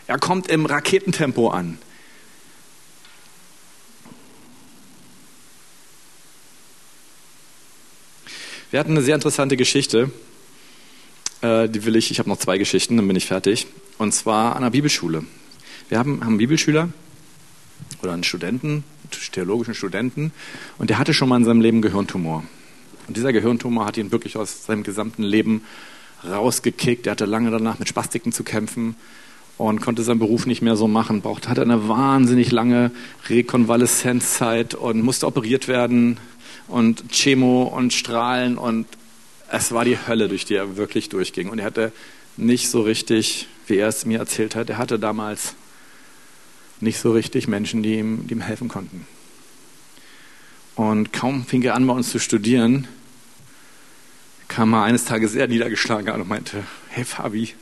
Er kommt im Raketentempo an. Wir hatten eine sehr interessante Geschichte. Äh, die will ich, ich habe noch zwei Geschichten, dann bin ich fertig. Und zwar an der Bibelschule. Wir haben, haben einen Bibelschüler oder einen Studenten, einen theologischen Studenten, und der hatte schon mal in seinem Leben Gehirntumor. Und dieser Gehirntumor hat ihn wirklich aus seinem gesamten Leben rausgekickt. Er hatte lange danach mit Spastiken zu kämpfen und konnte seinen Beruf nicht mehr so machen, brauchte, hatte eine wahnsinnig lange Rekonvaleszenzzeit und musste operiert werden und Chemo und Strahlen und es war die Hölle, durch die er wirklich durchging. Und er hatte nicht so richtig, wie er es mir erzählt hat, er hatte damals nicht so richtig Menschen, die ihm, die ihm helfen konnten. Und kaum fing er an, bei uns zu studieren, kam er eines Tages sehr niedergeschlagen an und meinte, hey Fabi,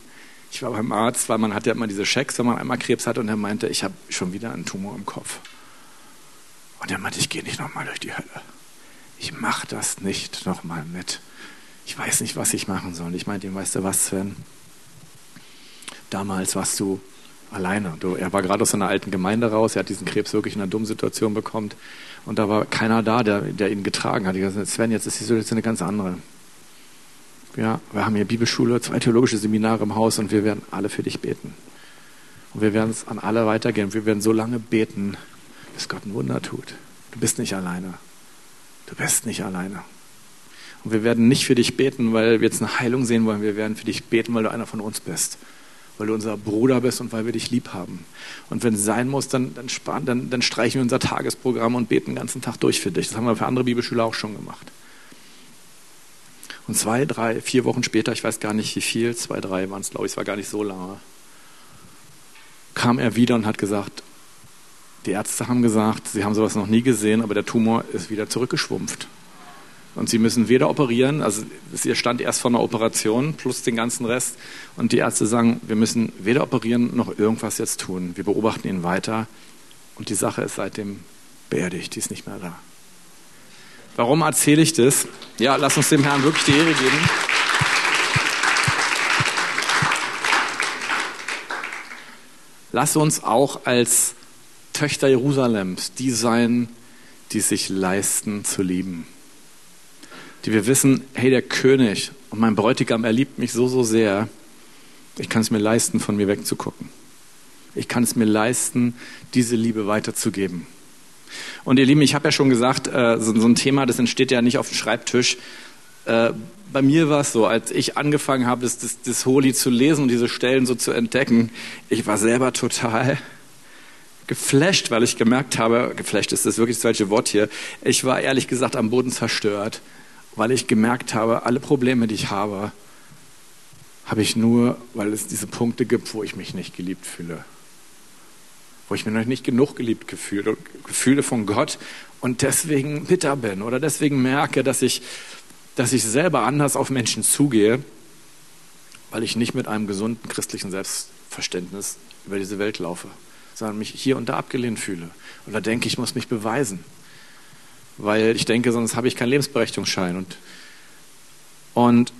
ich war beim Arzt, weil man hat ja immer diese Schecks, wenn man einmal Krebs hat und er meinte, ich habe schon wieder einen Tumor im Kopf. Und er meinte, ich gehe nicht nochmal durch die Hölle. Ich mache das nicht nochmal mit. Ich weiß nicht, was ich machen soll. Ich meinte ihm, weißt du was, Sven? Damals warst du alleine. Du, er war gerade aus einer alten Gemeinde raus, er hat diesen Krebs wirklich in einer dummen Situation bekommen und da war keiner da, der, der ihn getragen hat. Ich gesagt, Sven, jetzt ist die Situation eine ganz andere. Ja, wir haben hier Bibelschule, zwei theologische Seminare im Haus und wir werden alle für dich beten. Und wir werden es an alle weitergehen. Wir werden so lange beten, bis Gott ein Wunder tut. Du bist nicht alleine. Du bist nicht alleine. Und wir werden nicht für dich beten, weil wir jetzt eine Heilung sehen wollen. Wir werden für dich beten, weil du einer von uns bist. Weil du unser Bruder bist und weil wir dich lieb haben. Und wenn es sein muss, dann, dann, sparen, dann, dann streichen wir unser Tagesprogramm und beten den ganzen Tag durch für dich. Das haben wir für andere Bibelschüler auch schon gemacht. Und zwei, drei, vier Wochen später, ich weiß gar nicht wie viel, zwei, drei waren es, glaube ich, es war gar nicht so lange, kam er wieder und hat gesagt, die Ärzte haben gesagt, sie haben sowas noch nie gesehen, aber der Tumor ist wieder zurückgeschwumpft. Und sie müssen weder operieren, also ihr stand erst vor einer Operation plus den ganzen Rest. Und die Ärzte sagen, wir müssen weder operieren noch irgendwas jetzt tun. Wir beobachten ihn weiter. Und die Sache ist seitdem beerdigt, die ist nicht mehr da. Warum erzähle ich das? Ja, lass uns dem Herrn wirklich die Ehre geben. Lass uns auch als Töchter Jerusalems die sein, die sich leisten zu lieben. Die wir wissen, hey, der König und mein Bräutigam, er liebt mich so, so sehr, ich kann es mir leisten, von mir wegzugucken. Ich kann es mir leisten, diese Liebe weiterzugeben. Und ihr Lieben, ich habe ja schon gesagt, äh, so, so, ein Thema, das entsteht ja nicht auf dem Schreibtisch. Äh, bei mir war es so, als ich angefangen habe, das, das, das Holy zu lesen und diese Stellen so zu entdecken, ich war selber total geflasht, weil ich gemerkt habe, geflasht ist das wirklich das falsche Wort hier, ich war ehrlich gesagt am Boden zerstört, weil ich gemerkt habe, alle Probleme, die ich habe, habe ich nur, weil es diese Punkte gibt, wo ich mich nicht geliebt fühle wo ich mich noch nicht genug geliebt gefühle, Gefühle von Gott und deswegen bitter bin oder deswegen merke, dass ich, dass ich selber anders auf Menschen zugehe, weil ich nicht mit einem gesunden christlichen Selbstverständnis über diese Welt laufe, sondern mich hier und da abgelehnt fühle. Oder denke, ich muss mich beweisen, weil ich denke, sonst habe ich keinen Lebensberechtigungsschein. Und, und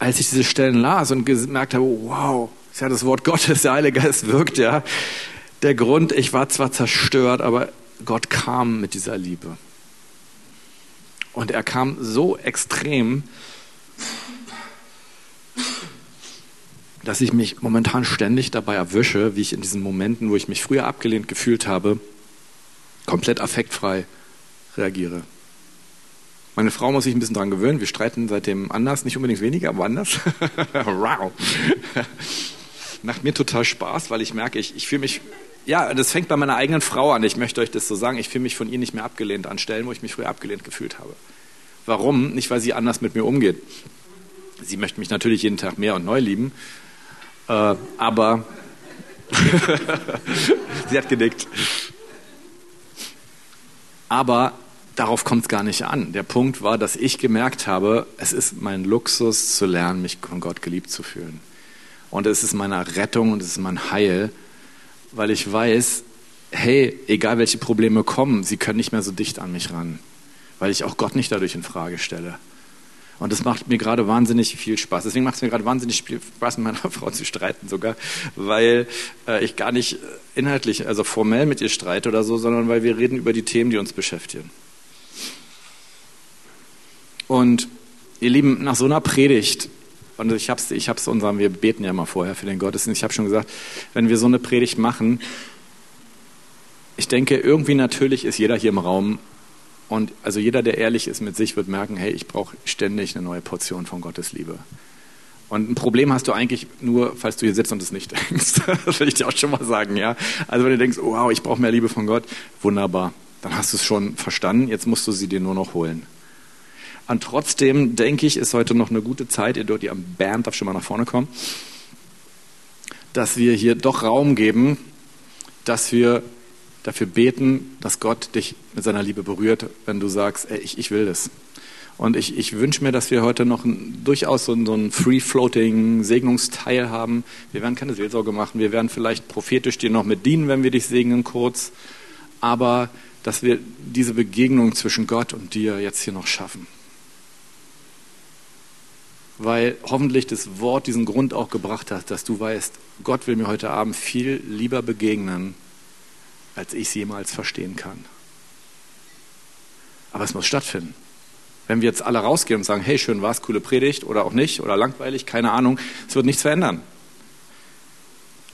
als ich diese Stellen las und gemerkt habe, wow, ist ja das Wort Gottes, der Heilige Geist wirkt ja. Der Grund, ich war zwar zerstört, aber Gott kam mit dieser Liebe. Und er kam so extrem, dass ich mich momentan ständig dabei erwische, wie ich in diesen Momenten, wo ich mich früher abgelehnt gefühlt habe, komplett affektfrei reagiere. Meine Frau muss sich ein bisschen daran gewöhnen. Wir streiten seitdem anders, nicht unbedingt weniger, aber anders. wow. Macht mir total Spaß, weil ich merke, ich, ich fühle mich, ja, das fängt bei meiner eigenen Frau an. Ich möchte euch das so sagen. Ich fühle mich von ihr nicht mehr abgelehnt an Stellen, wo ich mich früher abgelehnt gefühlt habe. Warum? Nicht, weil sie anders mit mir umgeht. Sie möchte mich natürlich jeden Tag mehr und neu lieben, äh, aber sie hat gedickt. Aber darauf kommt es gar nicht an. Der Punkt war, dass ich gemerkt habe, es ist mein Luxus zu lernen, mich von Gott geliebt zu fühlen. Und es ist meine Rettung und es ist mein Heil, weil ich weiß, hey, egal welche Probleme kommen, sie können nicht mehr so dicht an mich ran, weil ich auch Gott nicht dadurch in Frage stelle. Und das macht mir gerade wahnsinnig viel Spaß. Deswegen macht es mir gerade wahnsinnig viel Spaß, mit meiner Frau zu streiten sogar, weil äh, ich gar nicht inhaltlich, also formell mit ihr streite oder so, sondern weil wir reden über die Themen, die uns beschäftigen. Und ihr Lieben, nach so einer Predigt, und ich habe es ich hab's unserem, wir beten ja mal vorher für den Gottesdienst, ich habe schon gesagt, wenn wir so eine Predigt machen, ich denke, irgendwie natürlich ist jeder hier im Raum und also jeder, der ehrlich ist mit sich, wird merken, hey, ich brauche ständig eine neue Portion von Gottes Liebe. Und ein Problem hast du eigentlich nur, falls du hier sitzt und es nicht denkst. das will ich dir auch schon mal sagen, ja. Also wenn du denkst, wow, ich brauche mehr Liebe von Gott, wunderbar. Dann hast du es schon verstanden, jetzt musst du sie dir nur noch holen. Und trotzdem denke ich, ist heute noch eine gute Zeit, ihr dort, die am Band darf schon mal nach vorne kommen, dass wir hier doch Raum geben, dass wir dafür beten, dass Gott dich mit seiner Liebe berührt, wenn du sagst, ey, ich, ich will das. Und ich, ich wünsche mir, dass wir heute noch ein, durchaus so, so einen free-floating Segnungsteil haben. Wir werden keine Seelsorge machen, wir werden vielleicht prophetisch dir noch mit dienen, wenn wir dich segnen kurz. Aber dass wir diese Begegnung zwischen Gott und dir jetzt hier noch schaffen. Weil hoffentlich das Wort diesen Grund auch gebracht hat, dass du weißt, Gott will mir heute Abend viel lieber begegnen, als ich es jemals verstehen kann. Aber es muss stattfinden. Wenn wir jetzt alle rausgehen und sagen, hey, schön war's, coole Predigt oder auch nicht oder langweilig, keine Ahnung, es wird nichts verändern.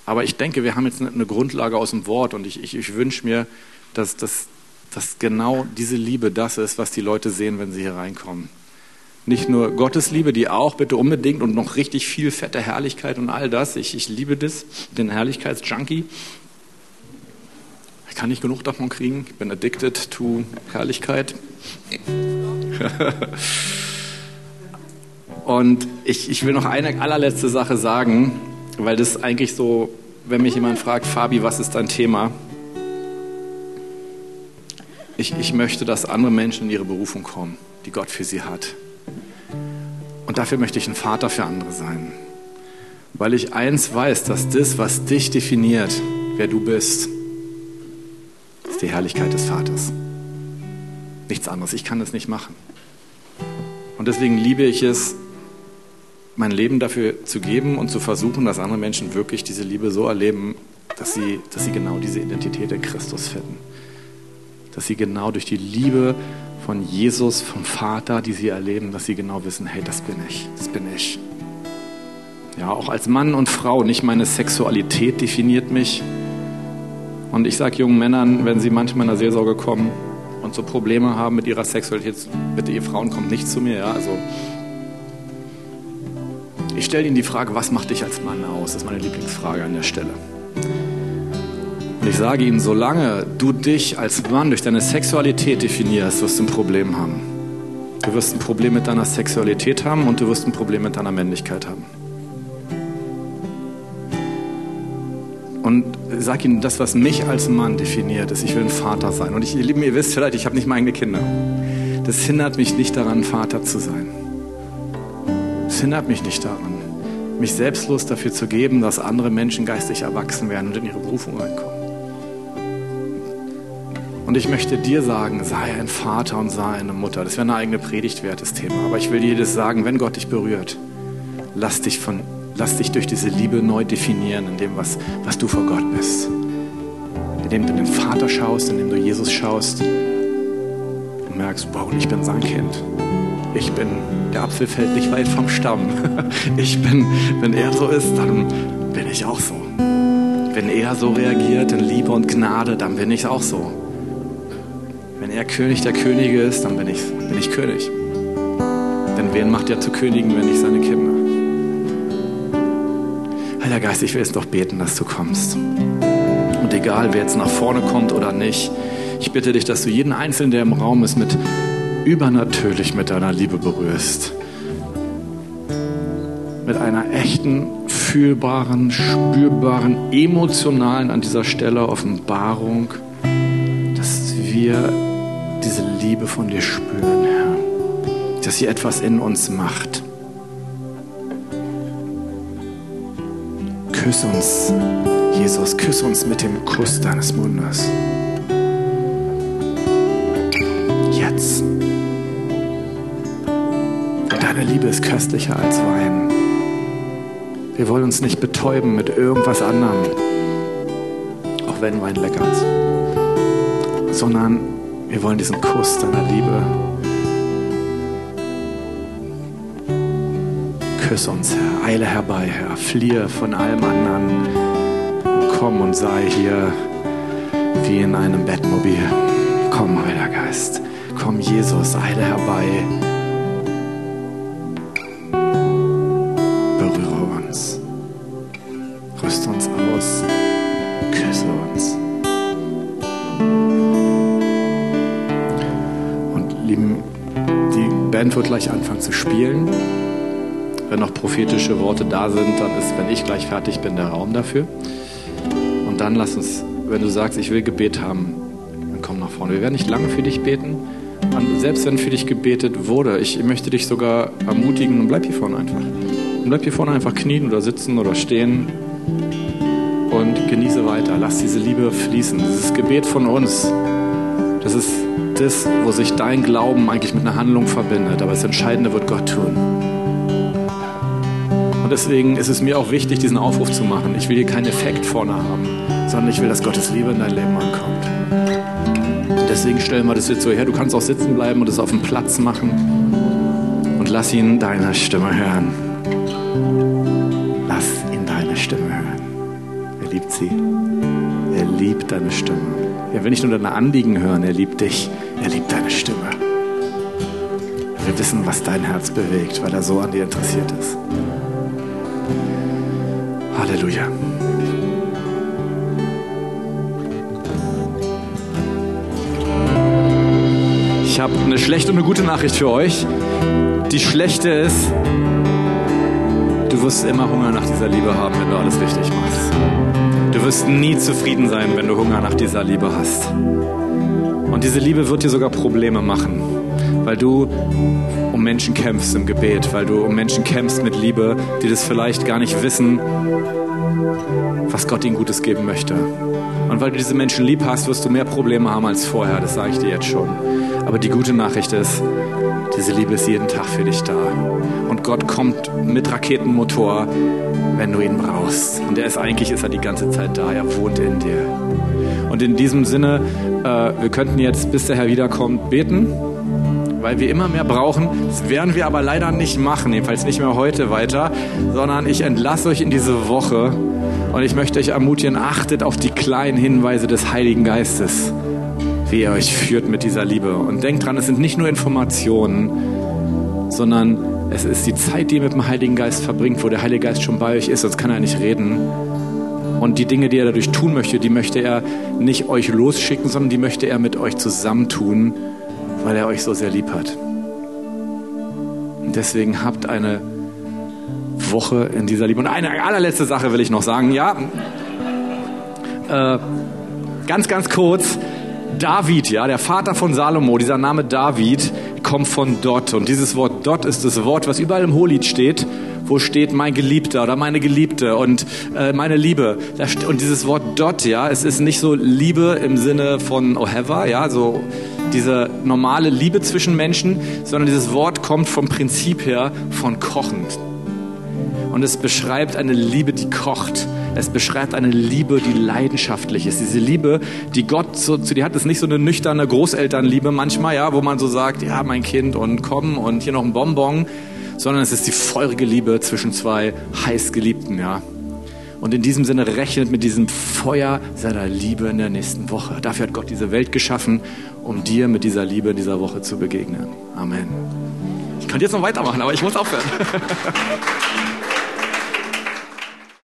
Aber ich denke, wir haben jetzt eine Grundlage aus dem Wort und ich, ich, ich wünsche mir, dass, dass, dass genau diese Liebe das ist, was die Leute sehen, wenn sie hier reinkommen. Nicht nur Gottes Liebe, die auch bitte unbedingt und noch richtig viel fette Herrlichkeit und all das. Ich, ich liebe das, den Herrlichkeitsjunkie kann nicht genug davon kriegen. Ich bin addicted to Herrlichkeit. Und ich, ich will noch eine allerletzte Sache sagen, weil das eigentlich so, wenn mich jemand fragt, Fabi, was ist dein Thema? Ich, ich möchte, dass andere Menschen in ihre Berufung kommen, die Gott für sie hat. Dafür möchte ich ein Vater für andere sein. Weil ich eins weiß, dass das, was dich definiert, wer du bist, ist die Herrlichkeit des Vaters. Nichts anderes. Ich kann das nicht machen. Und deswegen liebe ich es, mein Leben dafür zu geben und zu versuchen, dass andere Menschen wirklich diese Liebe so erleben, dass sie, dass sie genau diese Identität in Christus finden. Dass sie genau durch die Liebe von Jesus, vom Vater, die sie erleben, dass sie genau wissen, hey, das bin ich, das bin ich. Ja, auch als Mann und Frau, nicht meine Sexualität definiert mich, und ich sage jungen Männern, wenn sie manchmal in der Seelsorge kommen und so Probleme haben mit ihrer Sexualität, bitte ihr Frauen kommt nicht zu mir. Ja? Also ich stelle ihnen die Frage, was macht dich als Mann aus? Das ist meine Lieblingsfrage an der Stelle. Ich sage ihnen, solange du dich als Mann durch deine Sexualität definierst, wirst du ein Problem haben. Du wirst ein Problem mit deiner Sexualität haben und du wirst ein Problem mit deiner Männlichkeit haben. und sag ihnen, das, was mich als Mann definiert, ist, ich will ein Vater sein. Und ich, ihr Lieben, ihr wisst vielleicht, ich habe nicht meine Kinder. Das hindert mich nicht daran, Vater zu sein. Das hindert mich nicht daran, mich selbstlos dafür zu geben, dass andere Menschen geistig erwachsen werden und in ihre Berufung reinkommen. Und ich möchte dir sagen, sei ein Vater und sei eine Mutter. Das wäre eine eigene Predigt wert, das Thema. Aber ich will dir das sagen, wenn Gott dich berührt, lass dich, von, lass dich durch diese Liebe neu definieren, in dem, was, was du vor Gott bist. Indem du den Vater schaust, indem du Jesus schaust und merkst, wow, ich bin sein Kind. Ich bin, der Apfel fällt nicht weit vom Stamm. Ich bin, wenn er so ist, dann bin ich auch so. Wenn er so reagiert in Liebe und Gnade, dann bin ich auch so. Wenn er König der Könige ist, dann bin ich, bin ich König. Denn wen macht er zu Königen, wenn nicht seine Kinder? Heiliger Geist, ich will jetzt doch beten, dass du kommst. Und egal, wer jetzt nach vorne kommt oder nicht, ich bitte dich, dass du jeden Einzelnen, der im Raum ist, mit übernatürlich mit deiner Liebe berührst. Mit einer echten, fühlbaren, spürbaren, emotionalen an dieser Stelle Offenbarung, dass wir diese Liebe von dir spüren, Herr. Dass sie etwas in uns macht. Küss uns, Jesus, küss uns mit dem Kuss deines Mundes. Jetzt. Deine Liebe ist köstlicher als Wein. Wir wollen uns nicht betäuben mit irgendwas anderem, auch wenn Wein lecker ist, sondern wir wollen diesen Kuss deiner Liebe. Küss uns, Herr. Eile herbei, Herr. Fliehe von allem anderen. Komm und sei hier wie in einem Bettmobil. Komm, Heiliger Geist. Komm, Jesus, eile herbei. Spielen. Wenn noch prophetische Worte da sind, dann ist, wenn ich gleich fertig bin, der Raum dafür. Und dann lass uns, wenn du sagst, ich will Gebet haben, dann komm nach vorne. Wir werden nicht lange für dich beten. Und selbst wenn für dich gebetet wurde, ich möchte dich sogar ermutigen und bleib hier vorne einfach. Und bleib hier vorne einfach knien oder sitzen oder stehen und genieße weiter. Lass diese Liebe fließen. Dieses Gebet von uns, das ist das, wo sich dein Glauben eigentlich mit einer Handlung verbindet. Aber das Entscheidende wird Gott tun. Und deswegen ist es mir auch wichtig, diesen Aufruf zu machen. Ich will hier keinen Effekt vorne haben, sondern ich will, dass Gottes Liebe in dein Leben ankommt. Deswegen stellen wir das jetzt so her. Du kannst auch sitzen bleiben und es auf dem Platz machen. Und lass ihn deine Stimme hören. Lass ihn deine Stimme hören. Er liebt sie. Er liebt deine Stimme. Er will nicht nur deine Anliegen hören, er liebt dich. Er liebt deine Stimme. Er will wissen, was dein Herz bewegt, weil er so an dir interessiert ist. Halleluja. Ich habe eine schlechte und eine gute Nachricht für euch. Die schlechte ist, du wirst immer Hunger nach dieser Liebe haben, wenn du alles richtig machst. Du wirst nie zufrieden sein, wenn du Hunger nach dieser Liebe hast. Und diese Liebe wird dir sogar Probleme machen, weil du um Menschen kämpfst im Gebet, weil du um Menschen kämpfst mit Liebe, die das vielleicht gar nicht wissen, was Gott ihnen Gutes geben möchte. Und weil du diese Menschen lieb hast, wirst du mehr Probleme haben als vorher, das sage ich dir jetzt schon. Aber die gute Nachricht ist, diese Liebe ist jeden Tag für dich da. Und Gott kommt mit Raketenmotor, wenn du ihn brauchst. Und er ist eigentlich ist er die ganze Zeit da, er wohnt in dir. Und in diesem Sinne, äh, wir könnten jetzt, bis der Herr wiederkommt, beten weil wir immer mehr brauchen. Das werden wir aber leider nicht machen, jedenfalls nicht mehr heute weiter, sondern ich entlasse euch in diese Woche und ich möchte euch ermutigen, achtet auf die kleinen Hinweise des Heiligen Geistes, wie er euch führt mit dieser Liebe. Und denkt dran, es sind nicht nur Informationen, sondern es ist die Zeit, die ihr mit dem Heiligen Geist verbringt, wo der Heilige Geist schon bei euch ist, sonst kann er nicht reden. Und die Dinge, die er dadurch tun möchte, die möchte er nicht euch losschicken, sondern die möchte er mit euch zusammentun weil er euch so sehr lieb hat. Und deswegen habt eine Woche in dieser Liebe. Und eine allerletzte Sache will ich noch sagen. Ja, Äh, ganz, ganz kurz. David, ja, der Vater von Salomo, dieser Name David kommt von Dot. Und dieses Wort Dot ist das Wort, was überall im Hohelied steht, wo steht mein Geliebter oder meine Geliebte und äh, meine Liebe. Und dieses Wort Dot, ja, es ist nicht so Liebe im Sinne von oh heaven, ja, so diese normale Liebe zwischen Menschen, sondern dieses Wort kommt vom Prinzip her von kochend. Und es beschreibt eine Liebe, die kocht. Es beschreibt eine Liebe, die leidenschaftlich ist. Diese Liebe, die Gott so, zu dir hat, ist nicht so eine nüchterne Großelternliebe manchmal, ja, wo man so sagt, ja, mein Kind und komm und hier noch ein Bonbon, sondern es ist die feurige Liebe zwischen zwei heißgeliebten, ja. Und in diesem Sinne rechnet mit diesem Feuer seiner Liebe in der nächsten Woche. Dafür hat Gott diese Welt geschaffen, um dir mit dieser Liebe in dieser Woche zu begegnen. Amen. Ich könnte jetzt noch weitermachen, aber ich muss aufhören.